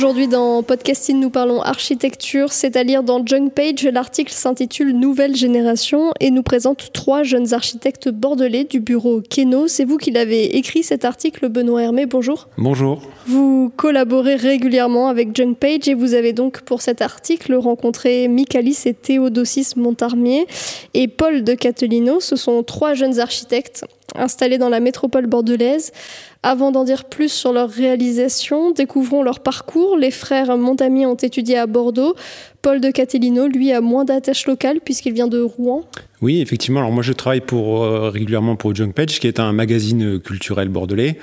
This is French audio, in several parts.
Aujourd'hui dans Podcasting, nous parlons architecture, c'est à lire dans Junk Page. L'article s'intitule Nouvelle génération et nous présente trois jeunes architectes bordelais du bureau Keno. C'est vous qui l'avez écrit cet article, Benoît Hermé. Bonjour. Bonjour. Vous collaborez régulièrement avec Junk Page et vous avez donc pour cet article rencontré Michalis et Théodosis Montarmier et Paul de Catelino. Ce sont trois jeunes architectes installés dans la métropole bordelaise. Avant d'en dire plus sur leur réalisation, découvrons leur parcours. Les frères Montamier ont étudié à Bordeaux. Paul de Catelino, lui, a moins d'attache locale puisqu'il vient de Rouen. Oui, effectivement. Alors moi, je travaille euh, régulièrement pour Junk Page, qui est un magazine culturel bordelais,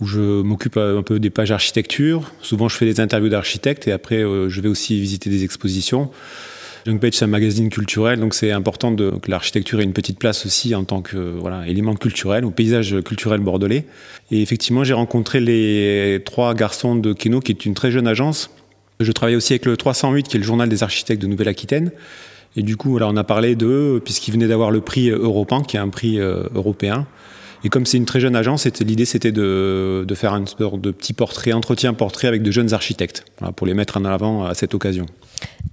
où je m'occupe un peu des pages architecture. Souvent, je fais des interviews d'architectes et après, euh, je vais aussi visiter des expositions. Junk Page, c'est un magazine culturel, donc c'est important que l'architecture ait une petite place aussi en tant que voilà, élément culturel ou paysage culturel bordelais. Et effectivement, j'ai rencontré les trois garçons de Keno, qui est une très jeune agence. Je travaille aussi avec le 308, qui est le journal des architectes de Nouvelle-Aquitaine. Et du coup, on a parlé d'eux, puisqu'ils venaient d'avoir le prix Europan, qui est un prix euh, européen. Et comme c'est une très jeune agence, l'idée c'était de, de, faire une sorte de petit portrait, entretien portrait avec de jeunes architectes, voilà, pour les mettre en avant à cette occasion.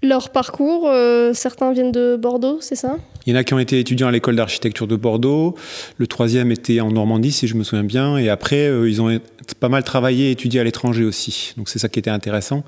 Leur parcours, euh, certains viennent de Bordeaux, c'est ça? Il y en a qui ont été étudiants à l'école d'architecture de Bordeaux. Le troisième était en Normandie, si je me souviens bien. Et après, euh, ils ont pas mal travaillé et étudié à l'étranger aussi. Donc c'est ça qui était intéressant.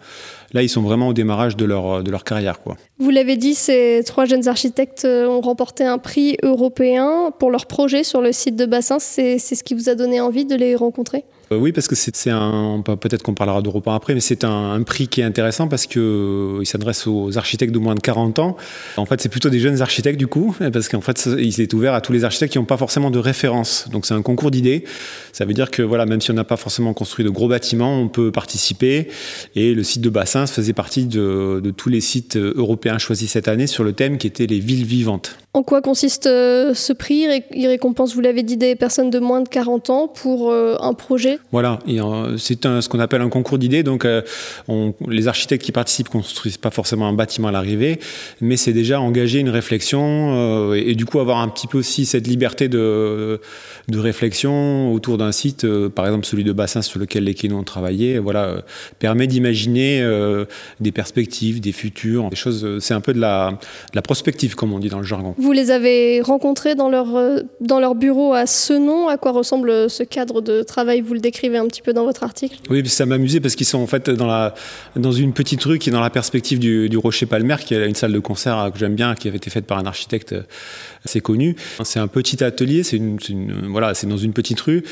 Là, ils sont vraiment au démarrage de leur, de leur carrière. Quoi. Vous l'avez dit, ces trois jeunes architectes euh, ont remporté un prix européen pour leur projet sur le site de Bassin. C'est ce qui vous a donné envie de les rencontrer? euh, oui, parce que c'est un. Peut-être qu'on parlera d'Europa après, mais c'est un, prix qui est intéressant parce qu'il euh, s'adresse aux architectes de moins de 40 ans. En fait, c'est plutôt des jeunes architectes du coup, parce qu'en fait, il est ouvert à tous les architectes qui n'ont pas forcément de référence. Donc, c'est un concours d'idées. Ça veut dire que, voilà, même si on n'a pas forcément construit de gros bâtiments, on peut participer. Et le site de Bassins faisait partie de, tous les sites européens choisis cette année sur le thème qui était les villes vivantes. En quoi consiste euh, ce prix? Il récompense, vous l'avez dit, des personnes de moins de 40 ans pour un projet? Voilà, c'est ce qu'on appelle un concours d'idées. Donc, euh, on, les architectes qui participent construisent pas forcément un bâtiment à l'arrivée, mais c'est déjà engager une réflexion euh, et, du coup avoir un petit peu aussi cette liberté de, de réflexion autour d'un site, euh, par exemple celui de Bassin sur lequel les Kénons ont travaillé, voilà, permet d'imaginer des perspectives, des futurs, des choses. C'est un peu de la, de la prospective, comme on dit dans le jargon. Vous les avez rencontrés dans leur, dans leur bureau à Senon. À quoi ressemble ce cadre de travail? Vous le décrivez un petit peu dans votre article? Oui, ça m'amusait parce qu'ils sont en fait dans, la, dans une petite rue qui est dans la perspective du, du Rocher Palmer, qui est une salle de concert que j'aime bien, qui avait été faite par un architecte assez connu. C'est un petit atelier, c'est voilà, dans une petite rue.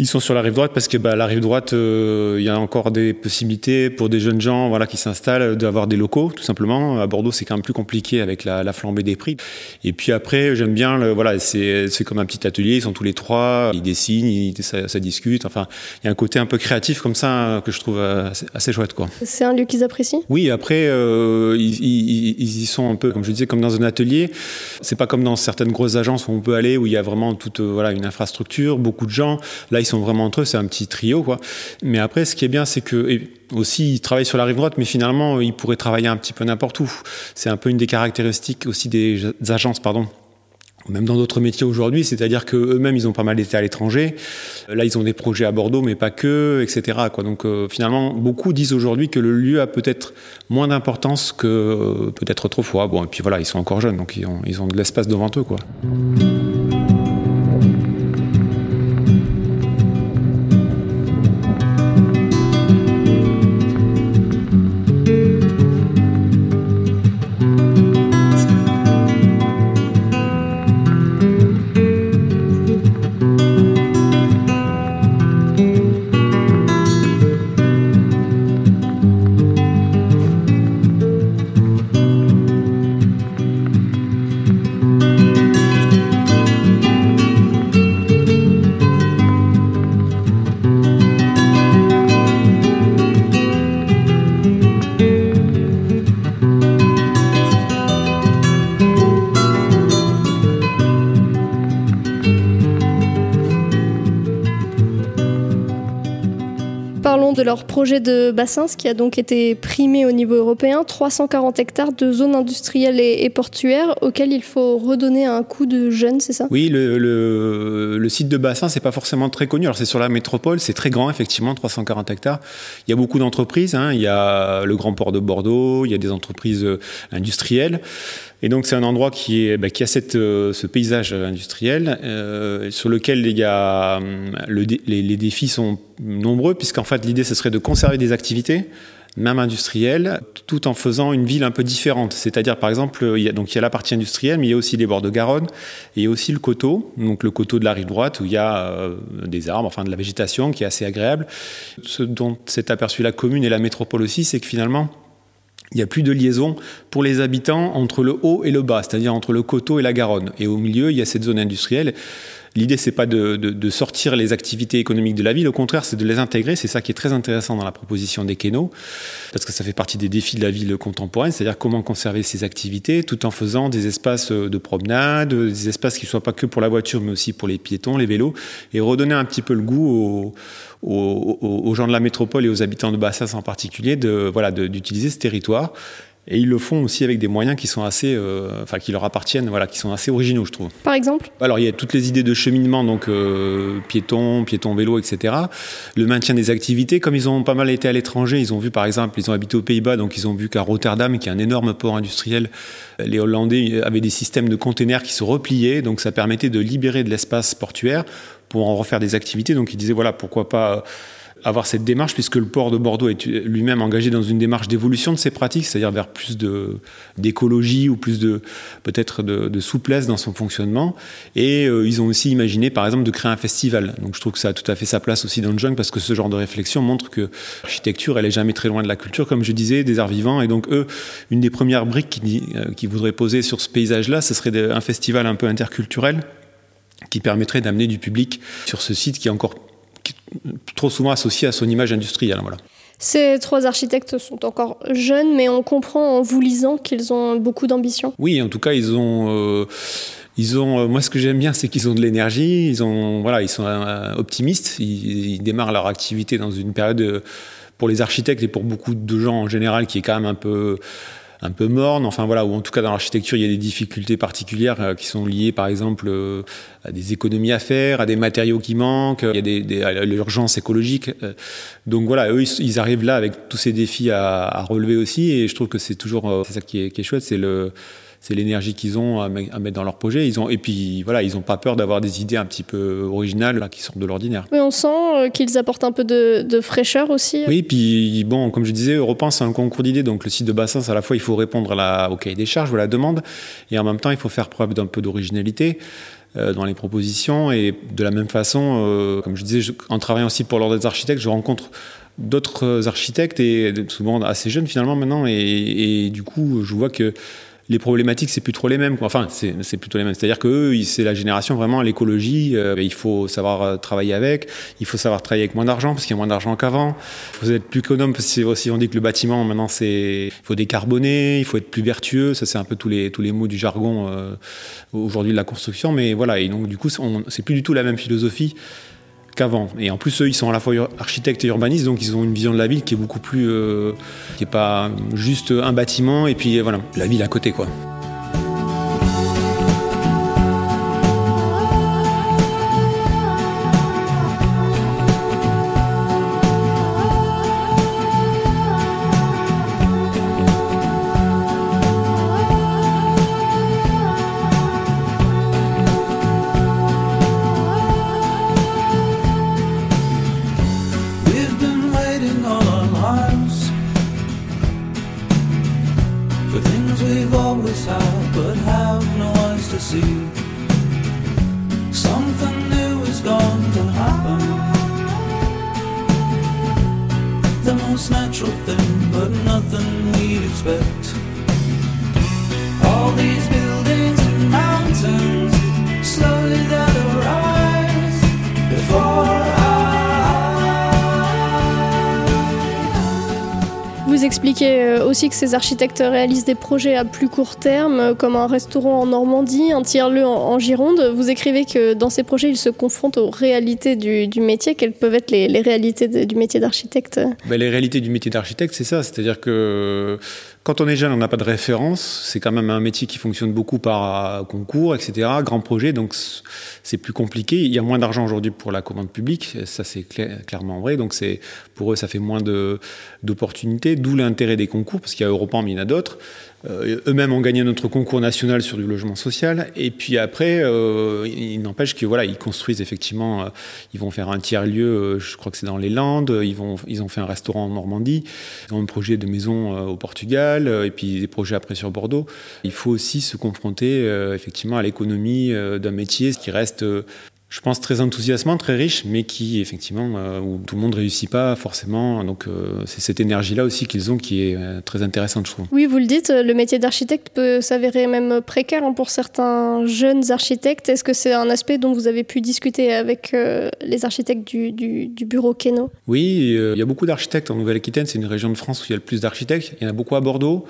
Ils sont sur la rive droite parce que bah, la rive droite, euh, il y a encore des possibilités pour des jeunes gens voilà, qui s'installent d'avoir des locaux, tout simplement. À Bordeaux, c'est quand même plus compliqué avec la, la flambée des prix. Et puis après, j'aime bien, le, voilà, c'est comme un petit atelier, ils sont tous les trois, ils dessinent, ils, ça, ça, discute. Enfin, il y a un côté un peu créatif comme ça que je trouve assez, assez chouette. quoi. C'est un lieu qu'ils apprécient? Oui, après, euh, ils, ils, ils, y sont un peu, comme je disais, comme dans un atelier. C'est pas comme dans certaines grosses agences où on peut aller, où il y a vraiment toute voilà, une infrastructure, beaucoup de gens. Là, ils sont vraiment entre eux, c'est un petit trio, quoi. Mais après, ce qui est bien, c'est que aussi ils travaillent sur la rive droite, mais finalement, ils pourraient travailler un petit peu n'importe où. C'est un peu une des caractéristiques aussi des agences, pardon, même dans d'autres métiers aujourd'hui, c'est-à-dire qu'eux-mêmes, ils ont pas mal été à l'étranger. Là, ils ont des projets à Bordeaux, mais pas que, etc. Quoi. Donc euh, finalement, beaucoup disent aujourd'hui que le lieu a peut-être moins d'importance que euh, peut-être autrefois. Bon, et puis voilà, ils sont encore jeunes, donc ils ont de l'espace devant eux. Quoi. De leur projet de bassin, ce qui a donc été primé au niveau européen, 340 hectares de zones industrielles et, portuaires auxquelles il faut redonner un coup de jeune, c'est ça? Oui, le, le, site de bassin, c'est pas forcément très connu. Alors c'est sur la métropole, c'est très grand, effectivement, 340 hectares. Il y a beaucoup d'entreprises. Hein. Il y a le Grand Port de Bordeaux, il y a des entreprises euh, industrielles. Et donc c'est un endroit qui, bah, a euh, ce paysage industriel euh, sur lequel hum, le, les, les, défis sont nombreux, puisqu'en fait l'idée ce serait de conserver des activités, même industrielles, tout en faisant une ville un peu différente. C'est-à-dire par exemple, il y, a, donc, il y a la partie industrielle, mais il y a aussi les bords de Garonne, et il y a aussi le coteau, donc le coteau de la rive droite, où il y a euh, des arbres, enfin de la végétation qui est assez agréable. Ce dont s'est aperçu la commune et la métropole aussi, c'est que finalement, il n'y a plus de liaison pour les habitants entre le haut et le bas, c'est-à-dire entre le coteau et la Garonne. Et au milieu, il y a cette zone industrielle. L'idée, c'est pas de, de, sortir les activités économiques de la ville, au contraire, c'est de les intégrer. C'est ça qui est très intéressant dans la proposition des Kénos, parce que ça fait partie des défis de la ville contemporaine, c'est-à-dire comment conserver ces activités tout en faisant des espaces de promenade, des espaces qui ne soient pas que pour la voiture, mais aussi pour les piétons, les vélos, et redonner un petit peu le goût aux gens de la métropole et aux habitants de Bassas en particulier de voilà d'utiliser ce territoire et ils le font aussi avec des moyens qui sont assez, euh, enfin qui leur appartiennent, voilà, qui sont assez originaux, je trouve. Par exemple? Alors il y a toutes les idées de cheminement, donc euh, piétons, piétons vélo, etc. Le maintien des activités, comme ils ont pas mal été à l'étranger, ils ont vu par exemple, ils ont habité aux Pays-Bas, donc ils ont vu qu'à Rotterdam, qui est un énorme port industriel, les Hollandais avaient des systèmes de containers qui se repliaient, donc ça permettait de libérer de l'espace portuaire pour en refaire des activités. Donc ils disaient voilà pourquoi pas avoir cette démarche, puisque le port de Bordeaux est lui-même engagé dans une démarche d'évolution de ses pratiques, c'est-à-dire vers plus d'écologie ou plus de peut-être de, souplesse dans son fonctionnement. Et euh, ils ont aussi imaginé, par exemple, de créer un festival. Donc je trouve que ça a tout à fait sa place aussi dans le jungle, parce que ce genre de réflexion montre que l'architecture, elle est jamais très loin de la culture, comme je disais, des arts vivants. Et donc eux, une des premières briques qui, euh, voudraient poser sur ce paysage-là, ce serait un festival un peu interculturel qui permettrait d'amener du public sur ce site qui est encore trop souvent associé à son image industrielle. Voilà. Ces trois architectes sont encore jeunes, mais on comprend en vous lisant qu'ils ont beaucoup d'ambition. Oui, en tout cas, ils ont. Euh, ils ont, euh, moi, ce que j'aime bien, c'est qu'ils ont de l'énergie. Ils ont, voilà, ils sont euh, optimistes. Ils, ils, démarrent leur activité dans une période pour les architectes et pour beaucoup de gens en général qui est quand même un peu un peu morne, enfin voilà, ou en tout cas dans l'architecture, il y a des difficultés particulières euh, qui sont liées par exemple euh, à des économies à faire, à des matériaux qui manquent, il y a des, des l'urgence écologique. Euh. donc voilà, eux, ils, arrivent là avec tous ces défis à, à relever aussi, et je trouve que c'est toujours, c'est ça qui est, qui est chouette, c'est le c'est l'énergie qu'ils ont à, mettre dans leur projet. Ils ont, et puis voilà, ils n'ont pas peur d'avoir des idées un petit peu originales là, qui sortent de l'ordinaire. Mais on sent euh, qu'ils apportent un peu de, fraîcheur aussi. Oui, puis bon, comme je disais, Europe c'est un concours d'idées. Donc le site de Bassins, à la fois, il faut répondre à la, au cahier des charges ou à la demande, et en même temps, il faut faire preuve d'un peu d'originalité euh, dans les propositions. Et de la même façon, euh, comme je disais, en travaillant aussi pour l'ordre des architectes, je rencontre d'autres architectes et souvent assez jeunes finalement maintenant et, et, du coup je vois que les problématiques, c'est plus trop les mêmes. Enfin, c'est plutôt les mêmes. C'est-à-dire que c'est la génération vraiment l'écologie. Euh, il faut savoir euh, travailler avec. Il faut savoir travailler avec moins d'argent parce qu'il y a moins d'argent qu'avant. Il faut être plus économe parce que aussi on dit que le bâtiment maintenant c'est il faut décarboner, il faut être plus vertueux. Ça c'est un peu tous les tous les mots du jargon euh, aujourd'hui de la construction. Mais voilà. Et donc du coup, c'est plus du tout la même philosophie qu'avant. Et en plus, eux, ils sont à la fois architectes et urbanistes, donc ils ont une vision de la ville qui est beaucoup plus, qui est pas juste un bâtiment et puis voilà, la ville à côté, quoi. Most natural thing, but nothing we'd expect. All these buildings and mountains. Euh, aussi que ces architectes réalisent des projets à plus court terme, euh, comme un restaurant en Normandie, un tiers-lieu en, Gironde. Vous écrivez que dans ces projets, ils se confrontent aux réalités du, métier. Quelles peuvent être les, réalités du métier d'architecte? Ben, Les réalités du métier d'architecte, c'est ça. C'est-à-dire que quand on est jeune, on n'a pas de référence. C'est quand même un métier qui fonctionne beaucoup par concours, etc. Grand projet, donc c'est plus compliqué. Il y a moins d'argent aujourd'hui pour la commande publique, ça c'est clairement vrai. Donc pour eux, ça fait moins d'opportunités. L'intérêt des concours, parce qu'il y a Europan, mais il y en a d'autres. Euh, eux-mêmes ont gagné notre concours national sur du logement social. Et puis après, euh, il n'empêche que voilà, ils construisent effectivement. Euh, ils vont faire un tiers lieu. je crois que c'est dans les Landes. Ils vont, ils ont fait un restaurant en Normandie. Ils ont un projet de maison au Portugal. et puis des projets après sur Bordeaux. Il faut aussi se confronter effectivement à l'économie d'un métier, ce qui reste je pense, très enthousiasmant, très riche, mais qui, effectivement, euh, où tout le monde ne réussit pas forcément. Donc, euh, c'est cette énergie-là aussi qu'ils ont qui est euh, très intéressante, je trouve. Oui, vous le dites, le métier d'architecte peut s'avérer même précaire hein, pour certains jeunes architectes. Est-ce que c'est un aspect dont vous avez pu discuter avec les architectes du, du, bureau Keno? Oui, il y a beaucoup d'architectes en Nouvelle-Aquitaine. C'est une région de France où il y a le plus d'architectes. Il y en a beaucoup à Bordeaux.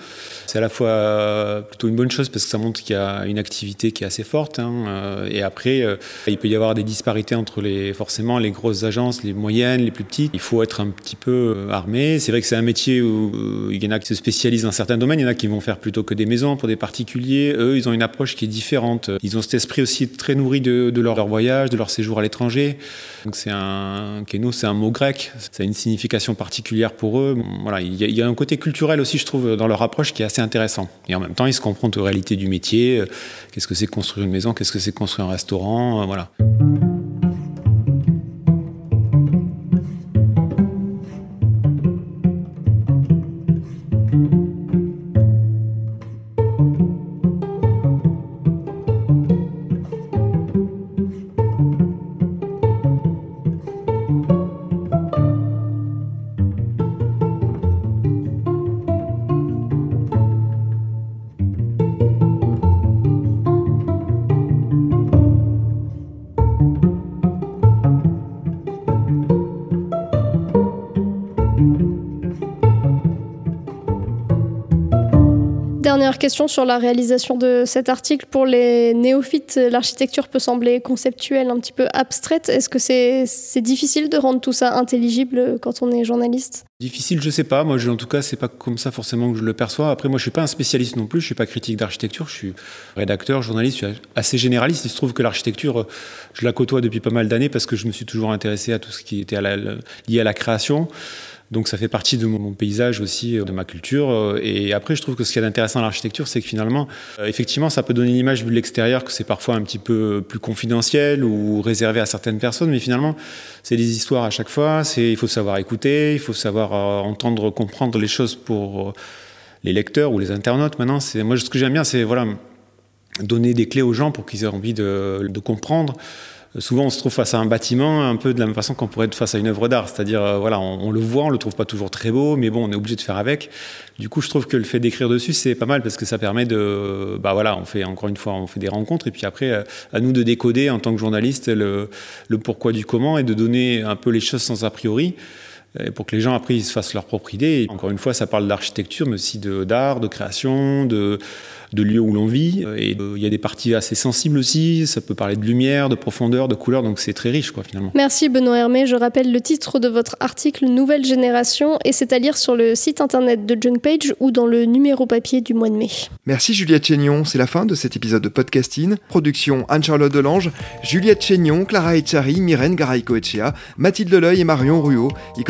C'est à la fois plutôt une bonne chose parce que ça montre qu'il y a une activité qui est assez forte. Hein, et après, il peut y avoir des disparités entre les, forcément les grosses agences, les moyennes, les plus petites. Il faut être un petit peu euh, armé. C'est vrai que c'est un métier où euh, il y en a qui se spécialisent dans certains domaines, il y en a qui vont faire plutôt que des maisons pour des particuliers. Eux, ils ont une approche qui est différente. Ils ont cet esprit aussi très nourri de, leur, voyage, de leur séjour à l'étranger. Donc c'est un kéno, c'est un mot grec. Ça a une signification particulière pour eux. Voilà, il y, a, il y, a, un côté culturel aussi, je trouve, dans leur approche qui est assez intéressant. Et en même temps, ils se confrontent aux réalités du métier. Qu'est-ce que c'est construire une maison? Qu'est-ce que c'est construire un restaurant? Voilà. Thank you. Dernière question sur la réalisation de cet article. Pour les néophytes, l'architecture peut sembler conceptuelle, un petit peu abstraite. Est-ce que c'est difficile de rendre tout ça intelligible quand on est journaliste? Difficile, je sais pas. Moi, en tout cas, c'est pas comme ça forcément que je le perçois. Après, moi, je suis pas un spécialiste non plus. Je suis pas critique d'architecture. Je suis rédacteur, journaliste. Assez généraliste. Il se trouve que l'architecture, je la côtoie depuis pas mal d'années parce que je me suis toujours intéressé à tout ce qui était lié à la création. Donc ça fait partie de mon paysage aussi, euh, de ma culture. Euh, et après, je trouve que ce qui est intéressant dans l'architecture, c'est que finalement, euh, effectivement, ça peut donner l'image de l'extérieur que c'est parfois un petit peu plus confidentiel ou réservé à certaines personnes, mais finalement, c'est des histoires à chaque fois. Il faut savoir écouter, il faut savoir entendre, comprendre les choses pour les lecteurs ou les internautes. Maintenant, moi ce que j'aime bien, c'est voilà donner des clés aux gens pour qu'ils aient envie de comprendre souvent on se trouve face à un bâtiment un peu de la même façon qu'on pourrait être face à une œuvre d'art, c'est-à-dire euh, voilà, on, le voit, on le trouve pas toujours très beau, mais bon, on est obligé de faire avec. Du coup, je trouve que le fait d'écrire dessus, c'est pas mal parce que ça permet de, bah voilà, on fait encore une fois, on fait des rencontres et puis après, euh, à nous de décoder en tant que journaliste le, le pourquoi du comment et de donner un peu les choses sans a priori. Pour que les gens après ils se fassent leur propre idée. encore une fois, ça parle d'architecture, mais aussi d'art, de, création, de, de lieux où l'on vit. Et euh, il y a des parties assez sensibles aussi. Ça peut parler de lumière, de profondeur, de couleur. Donc c'est très riche, quoi, finalement. Merci Benoît Hermé. Je rappelle le titre de votre article Nouvelle génération et c'est à lire sur le site internet de Junk Page ou dans le numéro papier du mois de mai. Merci Juliette Chénion. C'est la fin de cet épisode de podcasting. Production Anne-Charlotte Delange, Juliette Chénion, Clara Echari, Myrène Garaïco-Echea, Mathilde Leuil et Marion Ruot.